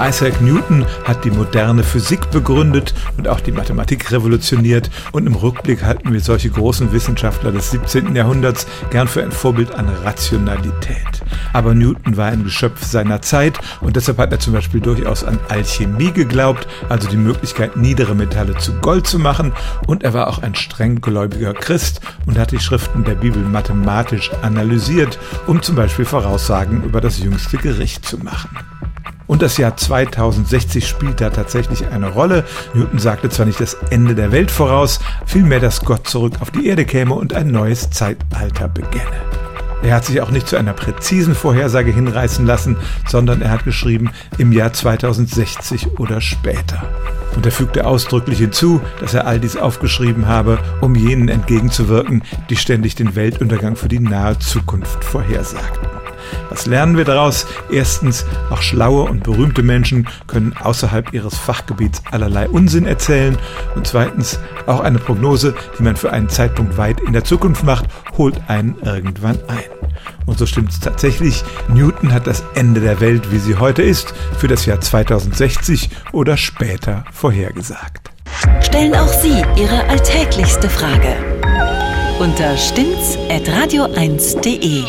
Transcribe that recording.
Isaac Newton hat die moderne Physik begründet und auch die Mathematik revolutioniert und im Rückblick halten wir solche großen Wissenschaftler des 17. Jahrhunderts gern für ein Vorbild an Rationalität. Aber Newton war ein Geschöpf seiner Zeit und deshalb hat er zum Beispiel durchaus an Alchemie geglaubt, also die Möglichkeit, niedere Metalle zu Gold zu machen und er war auch ein strenggläubiger Christ und hat die Schriften der Bibel mathematisch analysiert, um zum Beispiel Voraussagen über das jüngste Gericht zu machen. Und das Jahr 2060 spielt da tatsächlich eine Rolle. Newton sagte zwar nicht das Ende der Welt voraus, vielmehr, dass Gott zurück auf die Erde käme und ein neues Zeitalter beginne. Er hat sich auch nicht zu einer präzisen Vorhersage hinreißen lassen, sondern er hat geschrieben im Jahr 2060 oder später. Und er fügte ausdrücklich hinzu, dass er all dies aufgeschrieben habe, um jenen entgegenzuwirken, die ständig den Weltuntergang für die nahe Zukunft vorhersagten. Was lernen wir daraus? Erstens, auch schlaue und berühmte Menschen können außerhalb ihres Fachgebiets allerlei Unsinn erzählen. Und zweitens, auch eine Prognose, die man für einen Zeitpunkt weit in der Zukunft macht, holt einen irgendwann ein. Und so stimmt es tatsächlich. Newton hat das Ende der Welt, wie sie heute ist, für das Jahr 2060 oder später vorhergesagt. Stellen auch Sie Ihre alltäglichste Frage unter stimmtz.radio1.de.